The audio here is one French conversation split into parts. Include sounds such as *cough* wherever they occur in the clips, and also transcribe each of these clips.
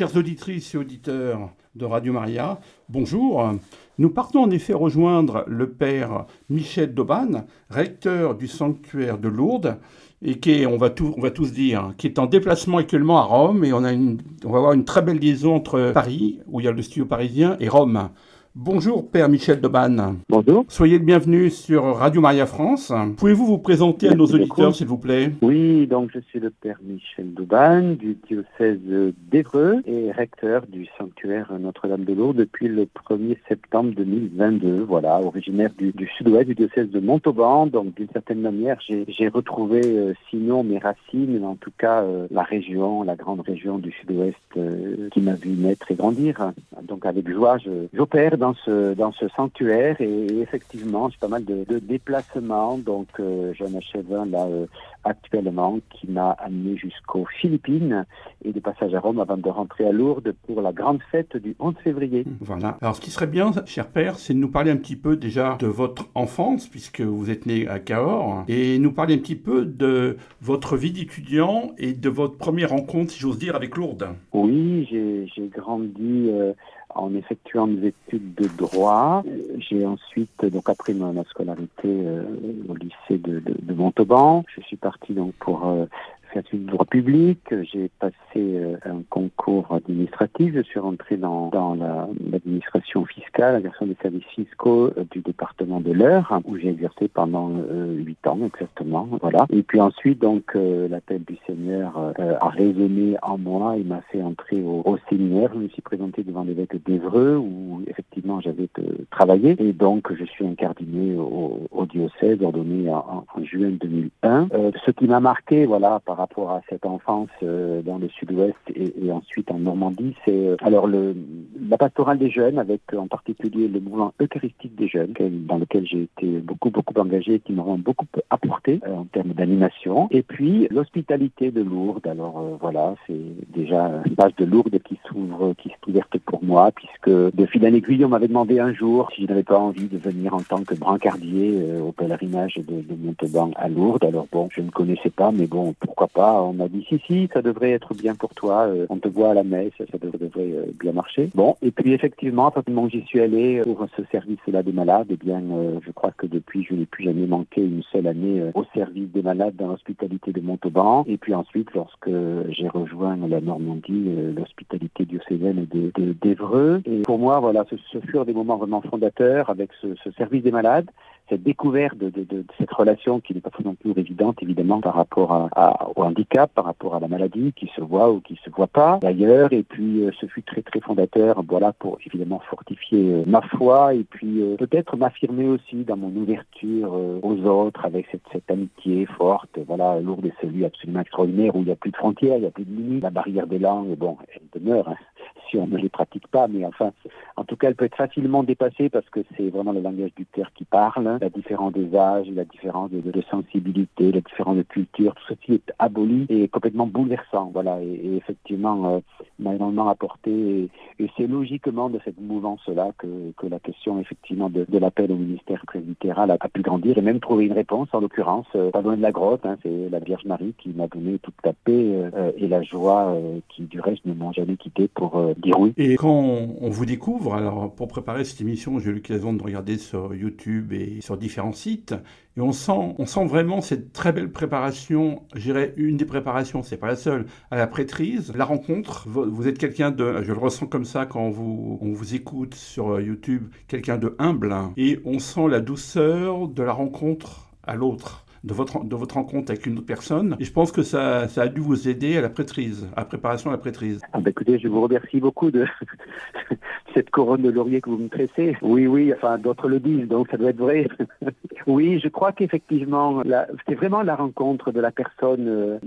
chères auditrices et auditeurs de Radio Maria, bonjour. Nous partons en effet rejoindre le père Michel Dauban, recteur du sanctuaire de Lourdes, et qui est, on va, on va tous dire, qui est en déplacement actuellement à Rome, et on, a on va avoir une très belle liaison entre Paris, où il y a le studio parisien, et Rome. Bonjour Père Michel Deban. Bonjour. Soyez le bienvenu sur Radio Maria France. Pouvez-vous vous présenter à nos auditeurs s'il vous plaît? Oui, donc je suis le Père Michel Deban du diocèse d'Evreux et recteur du sanctuaire Notre-Dame de Lourdes depuis le 1er septembre 2022. Voilà, originaire du, sud-ouest du diocèse de Montauban. Donc d'une certaine manière, j'ai retrouvé euh, sinon mes racines, mais en tout cas euh, la région, la grande région du sud-ouest euh, qui m'a vu naître et grandir. Donc avec joie, j'opère dans ce, dans ce sanctuaire et, effectivement, j'ai pas mal de, déplacements. Donc, euh, j'en achève un là euh, actuellement qui m'a amené jusqu'aux Philippines et des passages à Rome avant de rentrer à Lourdes pour la grande fête du 11 février. Voilà. Alors, ce qui serait bien, cher père, c'est de nous parler un petit peu déjà de votre enfance, puisque vous êtes né à Cahors, et nous parler un petit peu de votre vie d'étudiant et de votre première rencontre, si j'ose dire, avec Lourdes. Oui, j'ai grandi. Euh, en effectuant mes études de droit. J'ai ensuite donc appris ma, scolarité euh, au lycée de, Montauban. Je suis parti donc pour euh, faire du droit public. J'ai passé euh, un concours administratif. Je suis rentré dans, dans l'administration fiscale, la direction des services fiscaux euh, du département de l'Eure, où j'ai exercé pendant euh, huit ans exactement. Voilà. Et puis ensuite, donc, l'appel du Seigneur a résonné en moi et m'a fait entrer au, au, séminaire. Je me suis présenté devant l'évêque d'Evreux, où effectivement j'avais travaillé. Et donc, je suis incardiné au, au diocèse, ordonné en, en juin 2001. ce qui m'a marqué, voilà, par rapport à cette enfance euh, dans le sud-ouest et, et, ensuite en Normandie, c'est euh, alors la pastorale des jeunes, avec en particulier le mouvement eucharistique des jeunes, dans lequel j'ai été beaucoup beaucoup engagé, qui m'ont beaucoup apporté euh, en termes d'animation. Et puis l'hospitalité de Lourdes. Alors voilà, c'est déjà une page de Lourdes qui s'ouvre, qui s'est ouverte pour moi, puisque de fil en aiguille, on m'avait demandé un jour si je n'avais pas envie de venir en tant que brancardier au pèlerinage de, de Montauban à Lourdes. Alors bon, je ne connaissais pas, mais bon, pourquoi On m'a dit si si, ça devrait être bien pour toi. Euh, on te voit à la messe, ça devrait, euh, bien marcher. Bon, et puis effectivement, à partir du j'y suis allé pour ce service-là des malades, eh bien, euh, je crois que depuis, je n'ai plus jamais manqué une seule année au service des malades dans l'hospitalité de Montauban. Et puis ensuite, lorsque j'ai rejoint la Normandie, l'hospitalité diocésaine d'Evreux. Et pour moi, voilà, ce, furent des moments vraiment fondateurs avec ce service des malades cette découverte de, de, de, cette relation qui n'est pas non plus évidente évidemment par rapport à, à, au handicap, par rapport à la maladie qui se voit ou qui se voit pas d'ailleurs. Et puis euh, ce fut très très fondateur, voilà pour évidemment fortifier euh, ma foi et puis euh, peut-être m'affirmer aussi dans mon ouverture aux autres avec cette, cette amitié forte. Voilà, Lourdes est celui absolument extraordinaire où il n'y a plus de frontières, il n'y a plus de limites. La barrière des langues, bon, elle demeure. Hein si on ne les pratique pas, mais enfin, en tout cas, elle peut être facilement dépassée parce que c'est vraiment le langage du cœur qui parle, la différence des âges, la différence de, sensibilité, la différence de culture, tout ceci est aboli et complètement bouleversant, voilà, et, effectivement, euh, m'a énormément apporté, et, c'est logiquement de cette mouvance-là que, que la question, effectivement, de, de l'appel au ministère presbytéral a, a, pu grandir et même trouver une réponse, en l'occurrence, euh, pas loin de la grotte, hein, c'est la Vierge Marie qui m'a donné toute la paix et la joie euh, qui, du reste, ne m'ont jamais quitté pour euh, et quand on vous découvre, alors pour préparer cette émission, j'ai eu l'occasion de regarder sur YouTube et sur différents sites, et on sent, on sent vraiment cette très belle préparation, j'irais une des préparations, c'est pas la seule, à la prêtrise, la rencontre. Vous êtes quelqu'un de, je le ressens comme ça quand on vous écoute sur YouTube, quelqu'un de humble, et on sent la douceur de la rencontre à l'autre de votre, de votre rencontre avec une autre personne. Et je pense que ça, ça a dû vous aider à la prêtrise, à la préparation à la prêtrise. Ah bah écoutez, je vous remercie beaucoup de *laughs* cette couronne de laurier que vous me tressez. Oui, oui, enfin d'autres le disent, donc ça doit être vrai. *laughs* oui, je crois qu'effectivement, c'est vraiment la rencontre de la personne euh,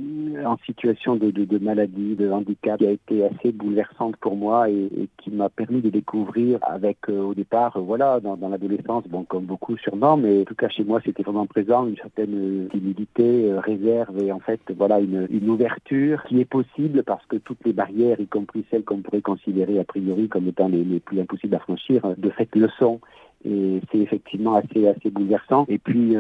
en situation de, de, maladie, de handicap, qui a été assez bouleversante pour moi et, qui m'a permis de découvrir avec, euh, au départ, euh, voilà, dans, dans l'adolescence, bon, comme beaucoup sûrement, mais en tout cas chez moi, c'était vraiment présent, une certaine timidité, euh, réserve et en fait voilà une, ouverture qui est possible parce que toutes les barrières, y compris celles qu'on pourrait considérer a priori comme étant les, les plus impossibles à franchir, de fait le sont. Et c'est effectivement assez assez bouleversant. Et puis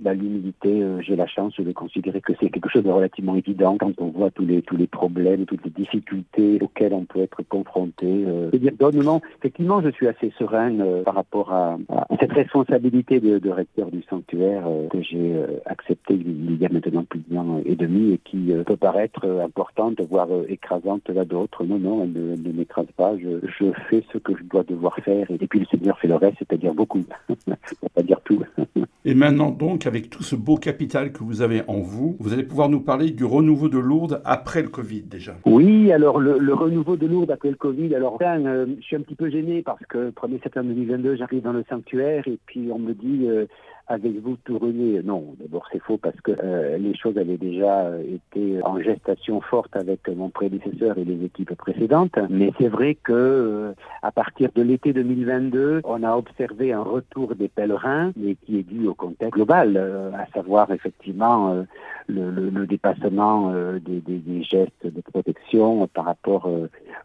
bah, l'humilité, j'ai la chance de considérer que c'est quelque chose de relativement évident quand on voit tous les tous les problèmes, toutes les difficultés auxquelles on peut être confronté. je dire, non, non, effectivement, je suis assez sereine par rapport à, cette responsabilité de, de recteur du sanctuaire que j'ai accepté il y a maintenant plus d'un an et demi et qui peut paraître importante, voire écrasante là d'autres. Non, non, elle ne, ne m'écrase pas. Je, je, fais ce que je dois devoir faire et, puis le Seigneur fait le reste, c'est-à-dire beaucoup, *laughs* pour pas dire tout. *laughs* et maintenant donc, avec tout ce beau capital que vous avez en vous, vous allez pouvoir nous parler du renouveau de Lourdes après le Covid déjà. Oui, alors le, le renouveau de Lourdes après le Covid, alors euh, je suis un petit peu gêné parce que 1er septembre 2022, j'arrive dans le sanctuaire et puis on me dit... Euh, avec vous tout rené Non, d'abord c'est faux parce que euh, les choses avaient déjà euh, été en gestation forte avec mon prédécesseur et les équipes précédentes. Mais c'est vrai que euh, à partir de l'été 2022, on a observé un retour des pèlerins, mais qui est dû au contexte global, à savoir effectivement le, dépassement des, des, gestes de protection par rapport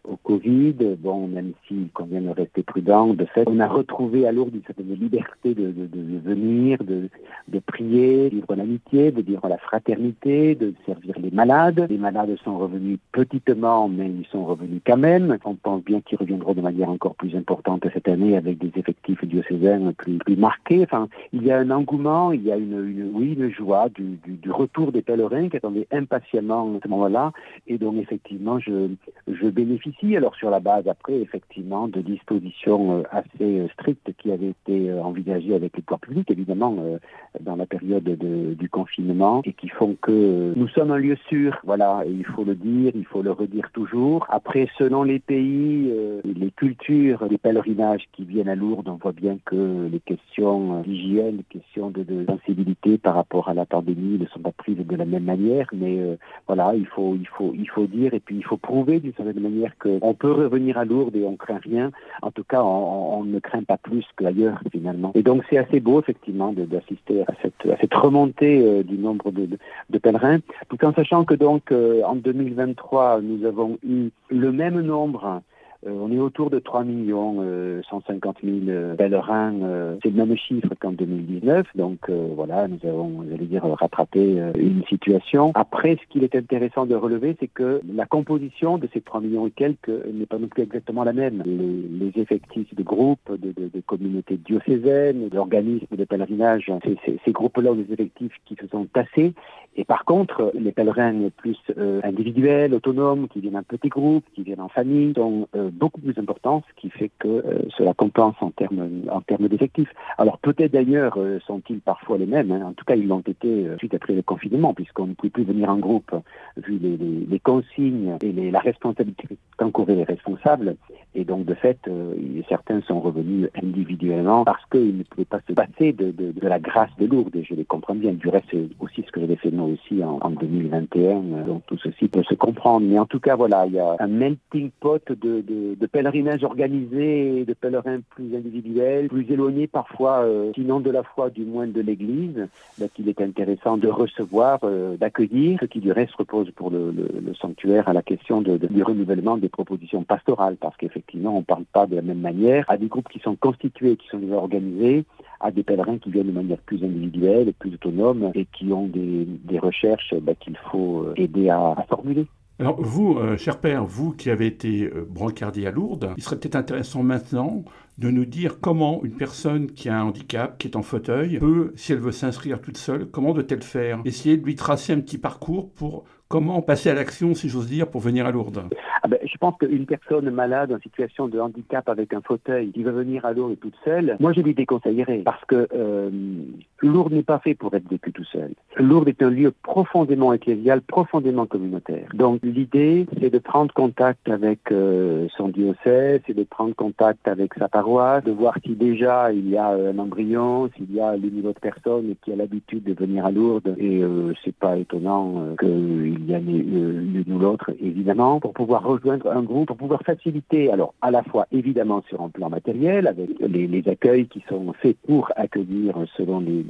au Covid. Bon, même s'il convient de rester prudent, de fait, on a retrouvé à Lourdes une certaine liberté de, de, de venir de, de prier, de vivre l'amitié, de vivre la fraternité, de servir les malades. Les malades sont revenus petitement, mais ils sont revenus quand même. On pense bien qu'ils reviendront de manière encore plus importante cette année avec des effectifs diocésains plus, plus marqués. Enfin, il y a un engouement, il y a une, oui, une joie du, du, du, retour des pèlerins qui attendaient impatiemment à ce moment-là et dont effectivement je, bénéficie. Alors sur la base après effectivement de dispositions euh, assez strictes qui avaient été euh, envisagées avec les pouvoirs publics évidemment euh, dans la période de, du confinement et qui font que nous sommes un lieu sûr. Voilà, il faut le dire, il faut le redire toujours. Après, selon les pays, euh, les cultures, les pèlerinages qui viennent à Lourdes, on voit bien que les questions d'hygiène, les questions de, sensibilité par rapport à la pandémie ne sont pas prises de la même manière. Mais euh, voilà, il faut, il faut, il faut dire et puis il faut prouver d'une certaine manière qu'on peut revenir à Lourdes et on craint rien. En tout cas, on, ne craint pas plus qu'ailleurs finalement. Et donc c'est assez beau effectivement d'assister à cette, à cette remontée euh, du nombre de, de, pèlerins, tout en sachant que donc euh, en 2023, nous avons eu le même nombre on est autour de 3 millions 150 000 pèlerins. c'est le même chiffre qu'en 2019. Donc voilà, nous avons, j'allais dire, rattrapé une situation. Après, ce qu'il est intéressant de relever, c'est que la composition de ces 3 millions et quelques n'est pas non plus exactement la même. Les, les effectifs de groupes, de, de, de communautés diocésaines, d'organismes de pèlerinage, c'est ces groupes-là, les effectifs qui se sont tassés. Et par contre, les pèlerins plus euh, individuels, autonomes, qui viennent en petits groupes, qui viennent en famille, sont euh, beaucoup plus importants, ce qui fait que euh, cela compense en termes en termes d'effectifs. Alors peut-être d'ailleurs euh, sont-ils parfois les mêmes. Hein. En tout cas, ils l'ont été suite après le confinement, puisqu'on ne pouvait plus venir en groupe vu les, les, les consignes et les, la responsabilité qu'encouraient les responsables. Et donc de fait, certains sont revenus individuellement parce qu'ils ne pouvaient pas se passer de, de, de, la grâce de Lourdes. Et je les comprends bien. Du reste, c'est aussi ce que j'avais fait moi aussi en, en 2021. Donc tout ceci peut se comprendre. Mais en tout cas, voilà, il y a un melting pot de, de, pèlerinages organisés, de pèlerins plus individuels, plus éloignés parfois, euh, sinon de la foi, du moins de l'Église, ben, qu'il est intéressant de recevoir, euh, d'accueillir, ce qui du reste repose pour le, sanctuaire à la question du renouvellement des propositions pastorales, parce qu'effectivement, on ne parle pas de la même manière à des groupes qui sont constitués, qui sont déjà organisés, à des pèlerins qui viennent de manière plus individuelle, plus autonome et qui ont des, des recherches bah, qu'il faut euh, aider à, formuler. Alors vous, euh, cher père, vous qui avez été euh, brancardier à Lourdes, il serait peut-être intéressant maintenant de nous dire comment une personne qui a un handicap, qui est en fauteuil, peut, si elle veut s'inscrire toute seule, comment doit-elle faire? Essayer de lui tracer un petit parcours pour comment passer à l'action, si j'ose dire, pour venir à Lourdes? Ah ben, Je pense qu'une personne malade en situation de handicap avec un fauteuil qui va venir à Lourdes toute seule, moi je lui déconseillerais parce que euh, Lourdes n'est pas fait pour être vécu tout seul. Lourdes est un lieu profondément ecclésial, profondément communautaire. Donc l'idée, c'est de prendre contact avec euh, son diocèse, c'est de prendre contact avec sa paroisse, de voir si déjà il y a un embryon, s'il y a l'une ou l'autre personne qui a l'habitude de venir à Lourdes. Et euh, c'est pas étonnant euh, qu'il il y a l'une ou l'autre, évidemment, pour pouvoir rejoindre un groupe, pour pouvoir faciliter, alors à la fois évidemment sur un plan matériel, avec les, accueils qui sont faits pour accueillir selon les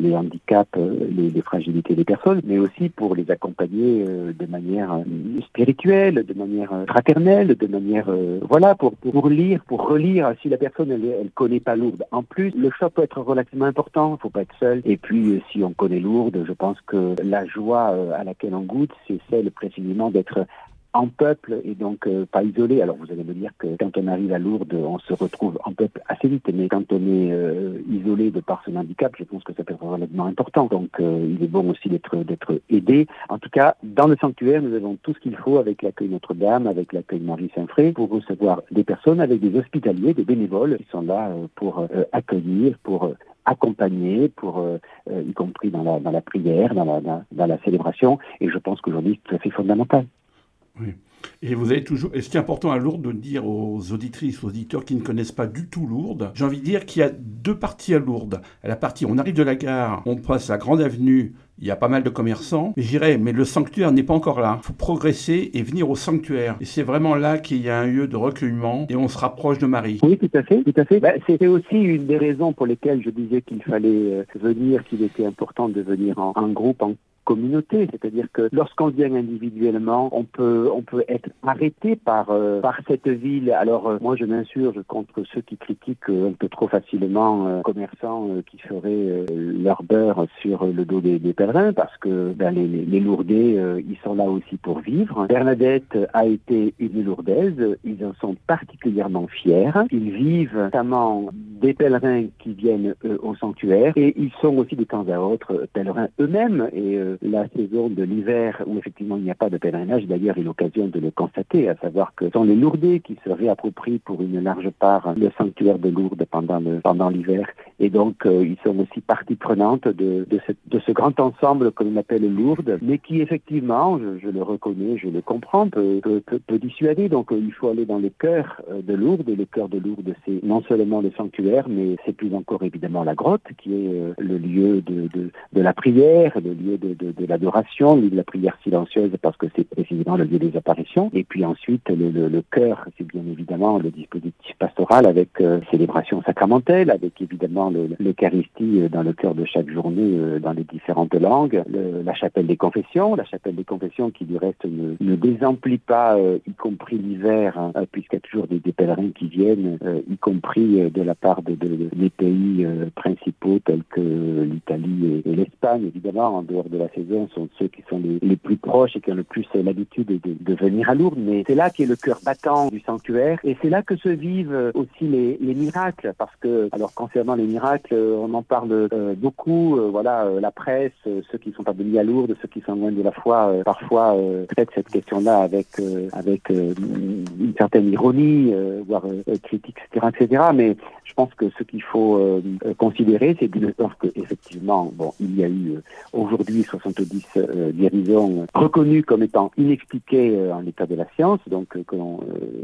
les handicaps, les, les, fragilités des personnes, mais aussi pour les accompagner de manière spirituelle, de manière fraternelle, de manière voilà pour, pour lire, pour relire. Si la personne elle, elle connaît pas Lourdes, en plus le choc peut être relativement important. Faut pas être seul. Et puis si on connaît Lourdes, je pense que la joie à laquelle on goûte, c'est celle précisément d'être en peuple et donc euh, pas isolé. Alors vous allez me dire que quand on arrive à Lourdes, on se retrouve en peuple assez vite, mais quand on est euh, isolé de par son handicap, je pense que ça peut être relativement important. Donc euh, il est bon aussi d'être d'être aidé. En tout cas, dans le sanctuaire, nous avons tout ce qu'il faut avec l'accueil Notre-Dame, avec l'accueil Marie-Saint-Fré, pour recevoir des personnes avec des hospitaliers, des bénévoles qui sont là pour accueillir, pour accompagner, pour, y compris dans la, dans la prière, dans la, dans la célébration. Et je pense qu'aujourd'hui, c'est fondamental. Oui. Et vous avez toujours. Et ce qui est important à Lourdes de dire aux auditrices, aux auditeurs qui ne connaissent pas du tout Lourdes, j'ai envie de dire qu'il y a deux parties à Lourdes. À la partie, on arrive de la gare, on passe la grande avenue, il y a pas mal de commerçants. Mais j'irais, mais le sanctuaire n'est pas encore là. Il faut progresser et venir au sanctuaire. Et c'est vraiment là qu'il y a un lieu de recueillement et on se rapproche de Marie. Oui, tout à fait, tout à fait. Bah, C'était aussi une des raisons pour lesquelles je disais qu'il fallait euh, venir, qu'il était important de venir en, en groupe, en communauté, c'est-à-dire que lorsqu'on vient individuellement, on peut on peut être arrêté par euh, par cette ville. Alors euh, moi je m'insurge contre ceux qui critiquent un peu trop facilement euh, commerçants qui feraient leur beurre sur le dos des, des pèlerins parce que ben, les, les, les Lourdais ils sont là aussi pour vivre. Bernadette a été une Lourdaise, ils en sont particulièrement fiers. Ils vivent notamment des pèlerins qui viennent au sanctuaire et ils sont aussi de temps à autre pèlerins eux-mêmes et la saison de l'hiver où effectivement il n'y a pas de pèlerinage, d'ailleurs, est l'occasion de le constater, à savoir que ce sont les Lourdais qui se réapproprient pour une large part le sanctuaire de Lourdes pendant le, pendant l'hiver. Et donc, euh, ils sont aussi partie prenante de, de, ce, de ce grand ensemble que l'on appelle Lourdes, mais qui effectivement, je, je, le reconnais, je le comprends, peut, peut, peut, dissuader. Donc, euh, il faut aller dans le cœur euh, de Lourdes. Et le cœur de Lourdes, c'est non seulement le sanctuaire, mais c'est plus encore évidemment la grotte, qui est le lieu de, de, de la prière, le lieu de, de, de l'adoration, de la prière silencieuse parce que c'est précisément le lieu des apparitions. Et puis ensuite, le, le, le cœur, c'est bien évidemment le dispositif pastoral avec euh, célébration sacramentelle, avec évidemment l'Eucharistie euh, dans le cœur de chaque journée euh, dans les différentes langues, le, la chapelle des confessions, la chapelle des confessions qui du reste ne, désemplit pas, euh, y compris l'hiver, hein, puisqu'il y a toujours des, pèlerins qui viennent, euh, y compris de la part de, de, de des pays principaux tels que l'Italie et, et l'Espagne, évidemment, en dehors de la saison, sont ceux qui sont les, les plus proches et qui ont le plus l'habitude de, de, venir à Lourdes. Mais c'est là qu'est le cœur battant du sanctuaire et c'est là que se vivent aussi les, les, miracles. Parce que, alors concernant les miracles, on en parle euh, beaucoup. Euh, voilà, euh, la presse, ceux qui sont pas venus à Lourdes, ceux qui sont loin de la foi, parfois traitent cette question-là avec avec une certaine ironie, voire critique, etc., etc. Mais je pense que ce qu'il faut considérer, c'est d'une part que effectivement, bon, il y a eu aujourd'hui 70 euh, guérisons reconnues comme étant inexpliquées euh, en l'état de la science, donc euh, que l'on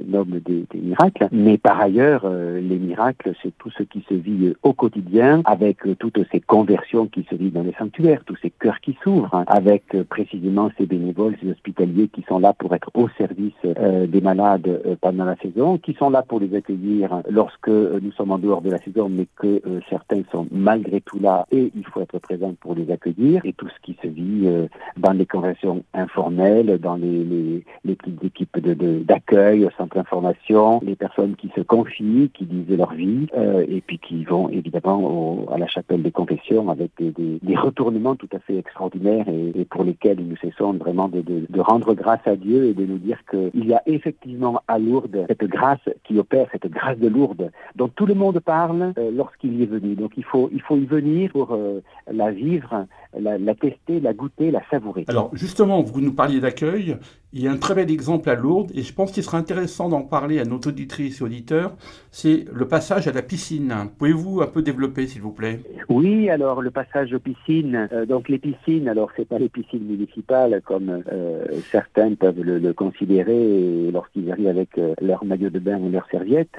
nomme des, miracles. Mais par ailleurs, les miracles, c'est tout ce qui se vit au quotidien, avec toutes ces conversions qui se vivent dans les sanctuaires, tous ces cœurs qui s'ouvrent, hein, avec précisément ces bénévoles, ces hospitaliers qui sont là pour être au service des malades pendant la saison, qui sont là pour les accueillir lorsque nous sommes en dehors de la saison, mais que certains sont malgré tout là et il faut être présent pour les accueillir, et tout ce qui se vit euh, dans les conversations informelles, dans les, petites équipes d'accueil, de, de, au centre d'information, les personnes qui se confient, qui disent leur vie, euh, et puis qui vont évidemment à la chapelle des confessions avec des, retournements tout à fait extraordinaires et, et pour lesquels nous cessons vraiment de, de, de, rendre grâce à Dieu et de nous dire qu'il y a effectivement à Lourdes cette grâce qui opère, cette grâce de Lourdes dont tout le monde parle euh, lorsqu'il y est venu. Donc il faut, il faut y venir pour euh, la vivre, la, la tester, la goûter, la savourer. Alors justement, vous nous parliez d'accueil. Il y a un très bel exemple à Lourdes, et je pense qu'il sera intéressant d'en parler à nos auditrices et auditeurs, c'est le passage à la piscine. Pouvez-vous un peu développer, s'il vous plaît? Oui, alors le passage aux piscines, euh, donc les piscines, alors c'est pas les piscines municipales comme euh, certains peuvent le, le considérer lorsqu'ils arrivent avec euh, leur maillot de bain ou leur serviette.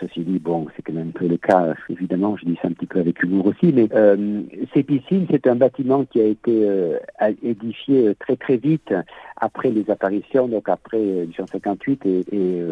Ceci dit, bon, c'est quand même un peu le cas, évidemment, je dis ça un petit peu avec humour aussi, mais ces piscines, c'est un bâtiment qui a été édifié très très vite après les apparitions, donc après 1858 et, et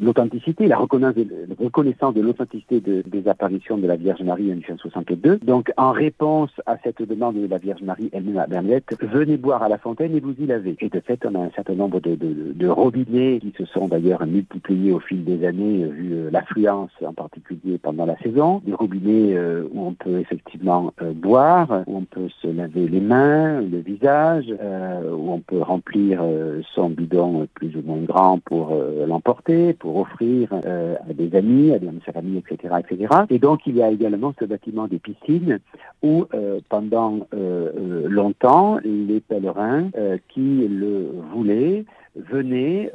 l'authenticité, la reconnaissance de, l'authenticité des apparitions de la Vierge Marie en 1862. Donc en réponse à cette demande de la Vierge Marie elle-même à Bernadette, venez boire à la fontaine et vous y lavez. Et de fait, on a un certain nombre de, de, de robinets qui se sont d'ailleurs multipliés au fil des années, vu l'affluence en particulier pendant la saison. Des robinets où on peut effectivement boire, où on peut se laver les mains, le visage, euh, où on peut remplir euh, son bidon plus ou moins grand pour euh, l'emporter, pour offrir à des amis, à des amis, etc., etc. Et donc il y a également ce bâtiment des piscines où pendant longtemps les pèlerins qui le voulaient venaient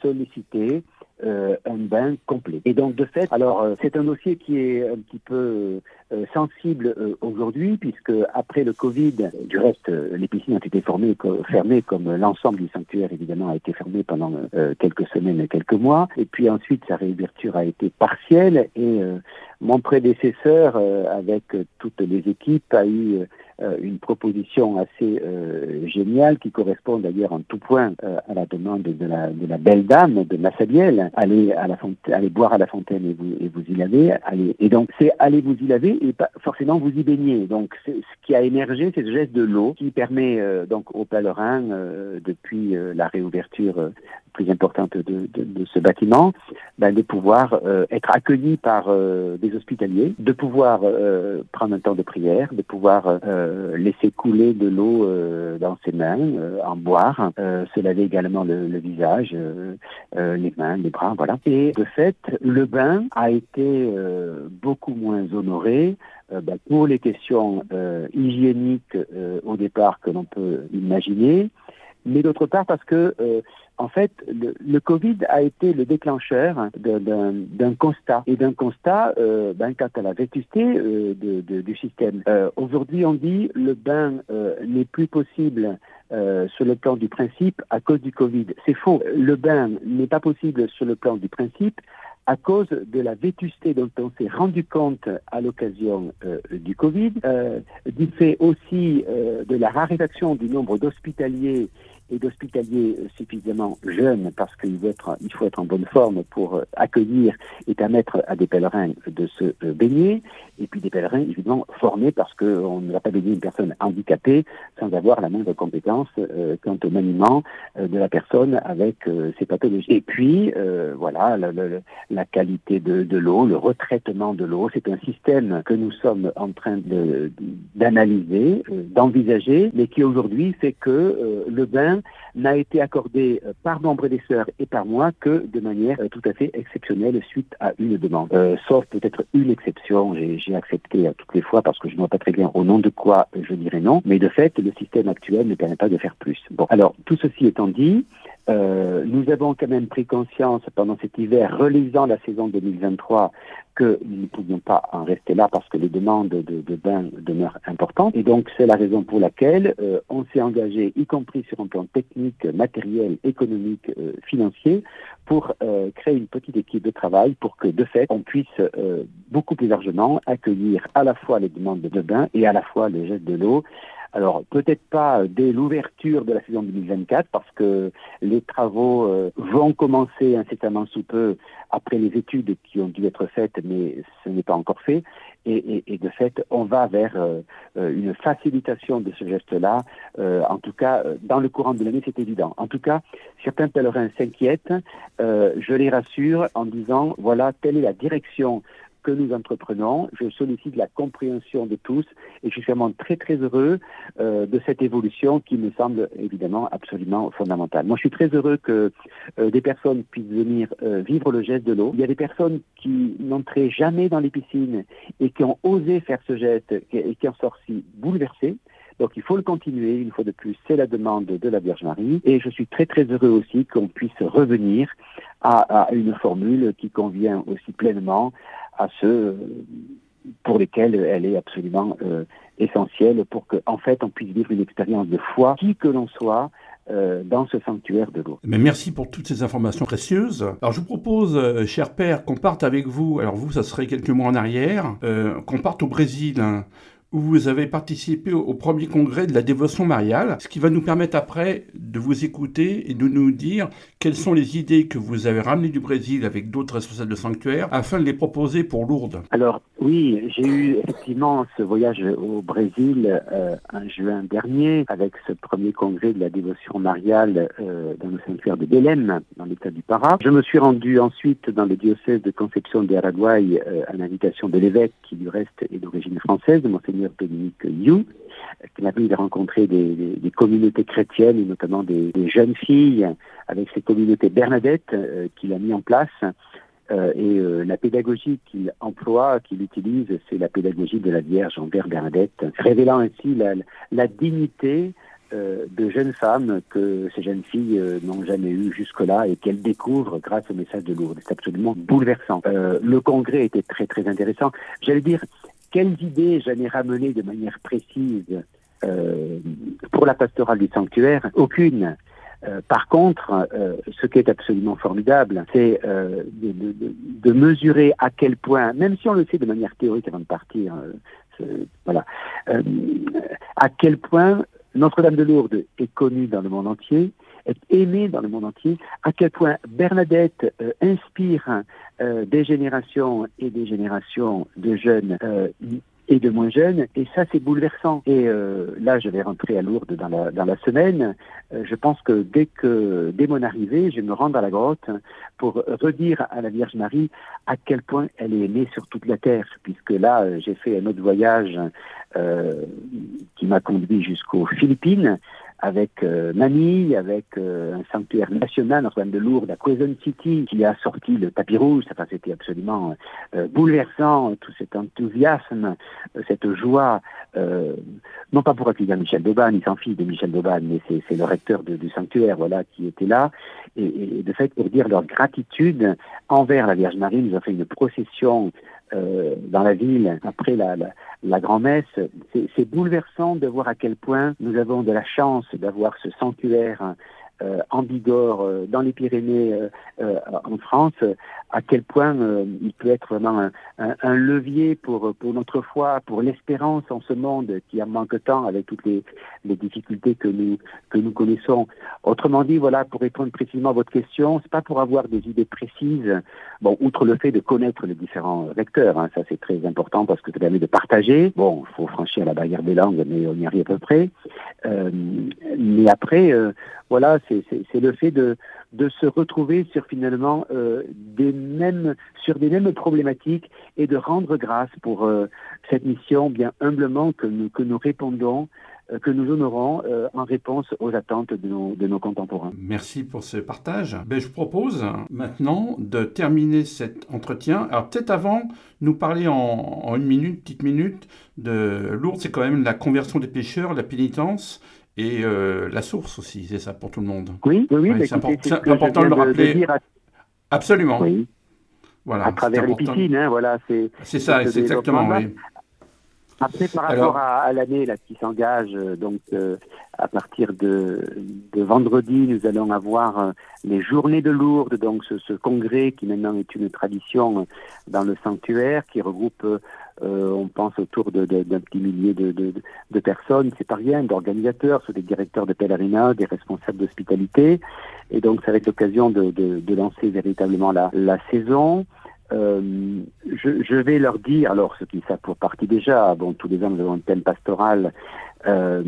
solliciter euh, un bain complet. Et donc de fait, alors euh, c'est un dossier qui est un petit peu euh, sensible aujourd'hui puisque après le Covid, du reste les piscines ont été formées, fermées comme l'ensemble du sanctuaire évidemment a été fermé pendant quelques semaines quelques mois. Et puis ensuite sa réouverture a été partielle et mon prédécesseur avec toutes les équipes a eu euh, une proposition assez euh, géniale qui correspond d'ailleurs en tout point euh, à la demande de la, de la belle dame de Massabielle. Allez à la fontaine, allez boire à la fontaine et vous, et vous y lavez. Allez. Et donc c'est allez vous y laver et forcément vous y baigner. Donc ce qui a émergé, c'est le geste de l'eau qui permet donc aux pèlerins depuis la réouverture plus importante de ce bâtiment, ben, de pouvoir être accueillis par des hospitaliers, de pouvoir prendre un temps de prière, de pouvoir euh, laisser couler de l'eau euh, dans ses mains, euh, en boire, se laver également le, le visage, les mains, les bras, voilà. Et de fait, le bain a été beaucoup moins honoré ben, pour les questions hygiéniques au départ que l'on peut imaginer, mais d'autre part parce que en fait, le, le, Covid a été le déclencheur d'un constat et d'un constat euh, ben, quant à la vétusté euh, de, de, du système. Euh, Aujourd'hui, on dit le bain euh, n'est plus possible euh, sur le plan du principe à cause du Covid. C'est faux. Le bain n'est pas possible sur le plan du principe à cause de la vétusté dont on s'est rendu compte à l'occasion euh, du Covid, euh, du fait aussi euh, de la raréfaction du nombre d'hospitaliers et d'hospitaliers suffisamment jeunes parce qu'il faut, être, faut être en bonne forme pour euh, accueillir et permettre à des pèlerins de se euh, baigner, et puis des pèlerins évidemment formés parce qu'on ne va pas baigner une personne handicapée sans avoir la moindre compétence euh, quant au maniement de la personne avec ses pathologies. Et puis, voilà, la, qualité de, de l'eau, le retraitement de l'eau, c'est un système que nous sommes en train d'analyser, d'envisager, mais qui aujourd'hui fait que le bain n'a été accordé euh, par nombre des sœurs et par moi que de manière euh, tout à fait exceptionnelle suite à une demande. Euh, sauf peut-être une exception, j'ai accepté toutes les fois parce que je ne vois pas très bien au nom de quoi je dirais non, mais de fait, le système actuel ne permet pas de faire plus. Bon, alors tout ceci étant dit, euh, nous avons quand même pris conscience pendant cet hiver, relisant la saison 2023, que nous ne pouvions pas en rester là parce que les demandes de, bains demeurent importantes. Et donc c'est la raison pour laquelle euh, on s'est engagé, y compris sur un plan technique, matériel, économique, euh, financier, pour créer une petite équipe de travail pour que de fait on puisse beaucoup plus largement accueillir à la fois les demandes de bains et à la fois les gestes de l'eau alors peut-être pas dès l'ouverture de la saison 2024 parce que les travaux euh, vont commencer incessamment sous peu après les études qui ont dû être faites, mais ce n'est pas encore fait. Et, de fait, on va vers euh, euh une facilitation de ce geste-là. Euh, en tout cas, euh, dans le courant de l'année, c'est évident. En tout cas, certains pèlerins s'inquiètent. je les rassure en disant, voilà, telle est la direction que nous entreprenons. Je sollicite la compréhension de tous et je suis vraiment très très heureux euh, de cette évolution qui me semble évidemment absolument fondamentale. Moi, je suis très heureux que euh, des personnes puissent venir euh, vivre le geste de l'eau. Il y a des personnes qui n'entraient jamais dans les piscines et qui ont osé faire ce geste et qui en sorti bouleversées. Donc il faut le continuer, une fois de plus, c'est la demande de la Vierge Marie. Et je suis très très heureux aussi qu'on puisse revenir à, une formule qui convient aussi pleinement à ceux pour lesquels elle est absolument euh, essentielle pour qu'en en fait on puisse vivre une expérience de foi, qui que l'on soit, euh, dans ce sanctuaire de l'eau. Merci pour toutes ces informations précieuses. Alors je vous propose, euh, cher père, qu'on parte avec vous. Alors vous, ça serait quelques mois en arrière, qu'on parte au Brésil. Hein, où vous avez participé au premier congrès de la dévotion mariale, ce qui va nous permettre après de vous écouter et de nous dire quelles sont les idées que vous avez ramenées du Brésil avec d'autres responsables de sanctuaire afin de les proposer pour Lourdes. Alors oui, j'ai eu effectivement ce voyage au Brésil euh, en juin dernier avec ce premier congrès de la dévotion mariale euh, dans le sanctuaire de Belém, dans l'état du Pará. Je me suis rendu ensuite dans le diocèse de Conception de Araguaï euh, à l'invitation de l'évêque qui du reste est d'origine française, de monseigneur Dominique You, qui m'a permis de rencontrer des, communautés chrétiennes et notamment des, jeunes filles avec ces communautés Bernadette euh, qu'il a mis en place. Euh, et euh, la pédagogie qu'il emploie, qu'il utilise, c'est la pédagogie de la Vierge envers Bernadette, révélant ainsi la, la dignité de jeunes femmes que ces jeunes filles n'ont jamais eu jusque-là et qu'elles découvrent grâce au message de Lourdes. C'est absolument bouleversant. Le congrès était très très intéressant. J'allais dire, quelles idées j'en ai ramenées de manière précise pour la pastorale du sanctuaire? Aucune. par contre, ce qui est absolument formidable, c'est de, de, de, mesurer à quel point, même si on le sait de manière théorique avant de partir, voilà, à quel point notre-Dame de Lourdes est connue dans le monde entier, est aimée dans le monde entier, à quel point Bernadette euh, inspire euh, des générations et des générations de jeunes euh, et de moins jeunes, et ça c'est bouleversant. Et là, je vais rentrer à Lourdes dans la, dans la semaine. je pense que dès que dès mon arrivée, je me rendre à la grotte pour redire à la Vierge Marie à quel point elle est aimée sur toute la terre, puisque là, j'ai fait un autre voyage euh, qui m'a conduit jusqu'aux Philippines avec euh, avec euh, un sanctuaire national, Notre-Dame de Lourdes, à Quezon City, qui a sorti le tapis rouge. Enfin, c'était absolument euh, bouleversant, tout cet enthousiasme, cette joie, non pas pour accueillir Michel Dauban, il s'en fiche de Michel Dauban, mais c'est le recteur du sanctuaire, voilà, qui était là, et, et, de fait, pour dire leur gratitude envers la Vierge Marie, nous a fait une procession euh, dans la ville après la, la, la grand-messe. C'est bouleversant de voir à quel point nous avons de la chance d'avoir ce sanctuaire euh, en Bigorre, euh, dans les Pyrénées, euh, en France, à quel point euh, il peut être vraiment un, un, un, levier pour, pour notre foi, pour l'espérance en ce monde qui en manque tant avec toutes les, les difficultés que nous, que nous connaissons. Autrement dit, voilà, pour répondre précisément à votre question, c'est pas pour avoir des idées précises, bon, outre le fait de connaître les différents vecteurs, hein, ça c'est très important parce que ça permet de partager. Bon, il faut franchir la barrière des langues, mais on y arrive à peu près. mais après, voilà, c'est le fait de, de se retrouver sur finalement euh, des mêmes sur des mêmes problématiques et de rendre grâce pour euh, cette mission bien humblement que nous que nous répondons euh, que nous honorons en réponse aux attentes de nos, contemporains. Merci pour ce partage. Ben, je propose maintenant de terminer cet entretien. Alors peut-être avant, nous parler en, une minute, petite minute, de Lourdes, c'est quand même la conversion des pécheurs, la pénitence et euh, la source aussi, c'est ça pour tout le monde. Oui, oui, oui c'est important de le rappeler. À... Absolument. Oui. Voilà, à travers les piscines, hein, voilà, c'est. Ça, c'est exactement, oui. Après, par rapport à, à l'année là qui s'engage, euh, donc euh, à partir de, de, vendredi, nous allons avoir euh, les journées de Lourdes, donc ce, ce, congrès qui maintenant est une tradition dans le sanctuaire, qui regroupe, euh, on pense, autour d'un de, petit millier de, personnes, c'est pas rien, d'organisateurs, des directeurs de pèlerinage, des responsables d'hospitalité, et donc ça va être l'occasion de, lancer véritablement la, saison. Euh, je, vais leur dire, alors ce qui savent pour partie déjà, bon, tous les ans nous avons un thème pastoral euh,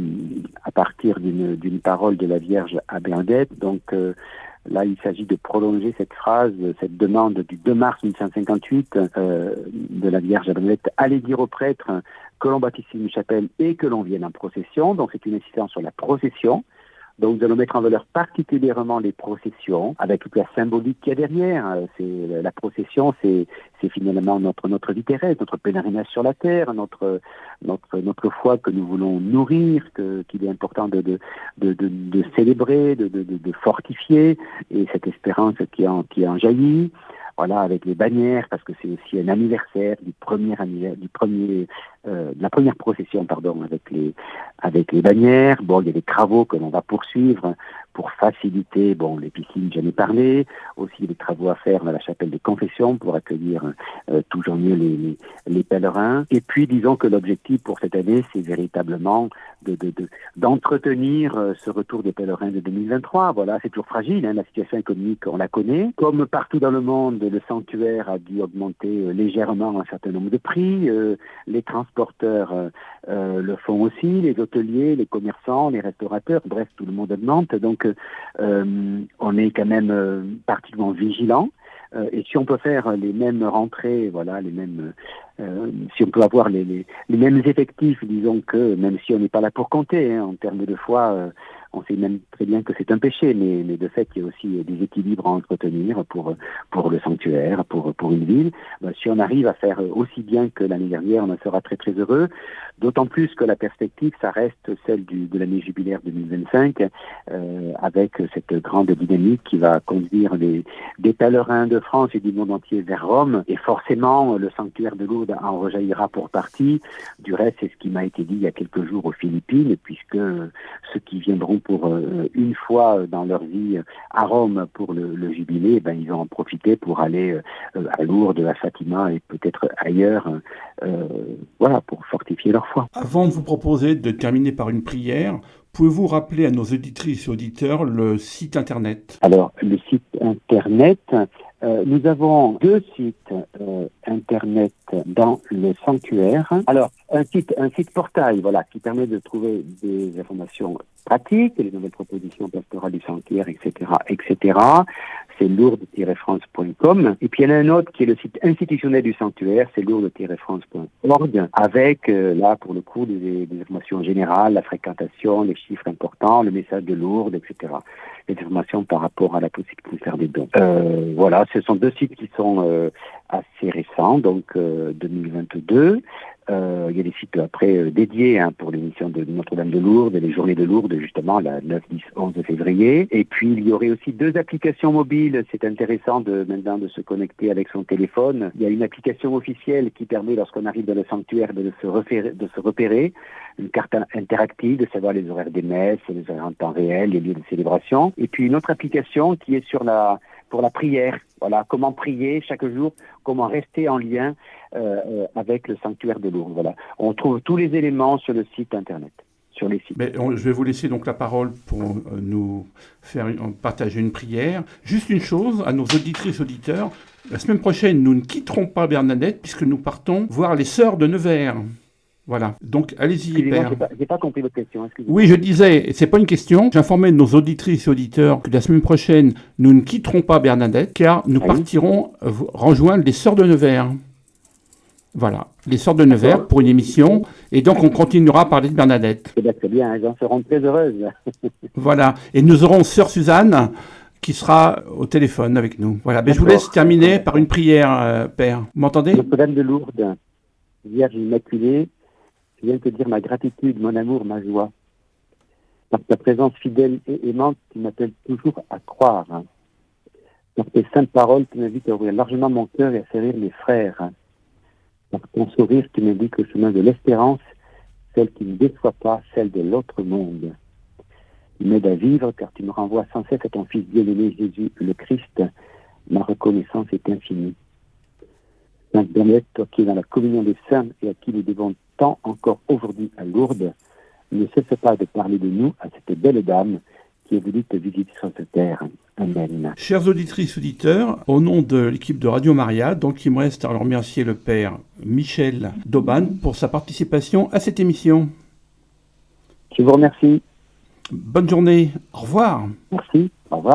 à partir d'une parole de la Vierge à Bernadette. Donc là, il s'agit de prolonger cette phrase, cette demande du 2 mars 1558 euh, de la Vierge Bernadette. Allez dire aux prêtres que l'on bâtisse une chapelle et que l'on vienne en procession. Donc c'est une insistance sur la procession. Donc nous allons mettre en valeur particulièrement les processions, avec toute la symbolique qu'il y a derrière. C'est la procession, c'est finalement notre notre vie terrestre, notre pèlerinage sur la terre, notre notre notre foi que nous voulons nourrir, qu'il est important de de de, de, célébrer, de, de, de fortifier, et cette espérance qui en qui en jaillit voilà, avec les bannières, parce que c'est aussi un anniversaire du premier du premier, euh, de la première procession, pardon, avec les, avec les bannières. Bon, il y a des travaux que l'on va poursuivre pour faciliter, bon, les piscines, j'en ai parlé, aussi les travaux à faire dans la chapelle des confessions pour accueillir euh, toujours mieux les, les, pèlerins. Et puis, disons que l'objectif pour cette année, c'est véritablement de, d'entretenir de, ce retour des pèlerins de 2023. Voilà, c'est toujours fragile, hein, la situation économique, on la connaît. Comme partout dans le monde, le sanctuaire a dû augmenter légèrement un certain nombre de prix. les transporteurs le font aussi, les hôteliers, les commerçants, les restaurateurs, bref, tout le monde augmente. Donc, euh, on est quand même euh, particulièrement vigilant. Euh, et si on peut faire les mêmes rentrées, voilà, les mêmes, si on peut avoir les, mêmes effectifs, disons que même si on n'est pas là pour compter hein, en termes de foi, on sait même très bien que c'est un péché, mais, de fait, il y a aussi des équilibres à entretenir pour, pour le sanctuaire, pour, pour une ville. Ben, si on arrive à faire aussi bien que l'année dernière, on en sera très très heureux. D'autant plus que la perspective, ça reste celle de l'année jubilaire 2025, euh, avec cette grande dynamique qui va conduire les, des pèlerins de France et du monde entier vers Rome. Et forcément, le sanctuaire de Lourdes en rejaillira pour partie. Du reste, c'est ce qui m'a été dit il y a quelques jours aux Philippines, puisque ceux qui viendront pour euh, une fois dans leur vie à Rome pour le, le jubilé, ben, ils vont en profiter pour aller euh, à Lourdes, à Fatima et peut-être ailleurs, euh, voilà, pour fortifier leur avant de vous proposer de terminer par une prière, pouvez-vous rappeler à nos auditrices et auditeurs le site internet? Alors, le site internet, euh, nous avons deux sites euh, internet dans le sanctuaire. Alors, un site, un site portail, voilà, qui permet de trouver des informations pratiques, les nouvelles propositions pastorales du sanctuaire, etc., etc. C'est lourdes-france.com. Et puis il y en a un autre qui est le site institutionnel du sanctuaire, c'est lourdes-france.org, avec euh, là pour le coup des, des, informations générales, la fréquentation, les chiffres importants, le message de Lourdes, etc. Les informations par rapport à la possibilité de faire des dons. Euh, voilà, ce sont deux sites qui sont euh, assez récents, donc 2022. Euh, il y a des sites après euh, dédiés hein, pour l'émission de Notre-Dame de Lourdes et les journées de Lourdes, justement, la 9, 10, 11 février. Et puis, il y aurait aussi deux applications mobiles. C'est intéressant de maintenant de se connecter avec son téléphone. Il y a une application officielle qui permet, lorsqu'on arrive dans le sanctuaire, de se, repérer, de se repérer. Une carte interactive, de savoir les horaires des messes, les horaires en temps réel, les lieux de célébration. Et puis, une autre application qui est sur la pour la prière. Voilà, comment prier chaque jour, comment rester en lien euh, euh, avec le sanctuaire de Lourdes. Voilà, on trouve tous les éléments sur le site internet. Mais je vais vous laisser donc la parole pour euh, nous faire partager une prière. Juste une chose à nos auditrices auditeurs. La semaine prochaine, nous ne quitterons pas Bernadette puisque nous partons voir les sœurs de Nevers. Voilà. Donc, allez-y, Père. J'ai pas, pas, compris votre question. Oui, je disais, c'est pas une question. J'informais nos auditrices et auditeurs que la semaine prochaine, nous ne quitterons pas Bernadette, car nous ah partirons euh, rejoindre les Sœurs de Nevers. Voilà, les Sœurs de Nevers pour une émission. Et donc, on continuera à parler de Bernadette. Eh très bien, elles en seront très heureuses. *laughs* voilà. Et nous aurons Sœur Suzanne qui sera au téléphone avec nous. Voilà. Mais je vous laisse terminer par une prière, euh, Père. Vous m'entendez? Notre-Dame de Lourdes, Vierge Immaculée, je viens te dire ma gratitude, mon amour, ma joie. Par ta présence fidèle et aimante qui m'appelle toujours à croire. Par tes saintes paroles qui m'invitent à ouvrir largement mon cœur et à servir mes frères. Par ton sourire qui m'indique le chemin de l'espérance, celle qui ne déçoit pas, celle de l'autre monde. Tu m'aides à vivre car tu me renvoies sans cesse à ton Fils bien-aimé Jésus, le Christ. Ma reconnaissance est infinie. Sainte Bernadette, toi qui es dans la communion des saints et à qui nous devons tant encore aujourd'hui à Lourdes, ne cesse pas de parler de nous à cette belle dame qui est venue te visiter sur cette terre. Amen. Chers auditrices, auditeurs, au nom de l'équipe de Radio Maria, donc il me reste à remercier le Père Michel Doban pour sa participation à cette émission. Je vous remercie. Bonne journée. Au revoir. Merci. Au revoir.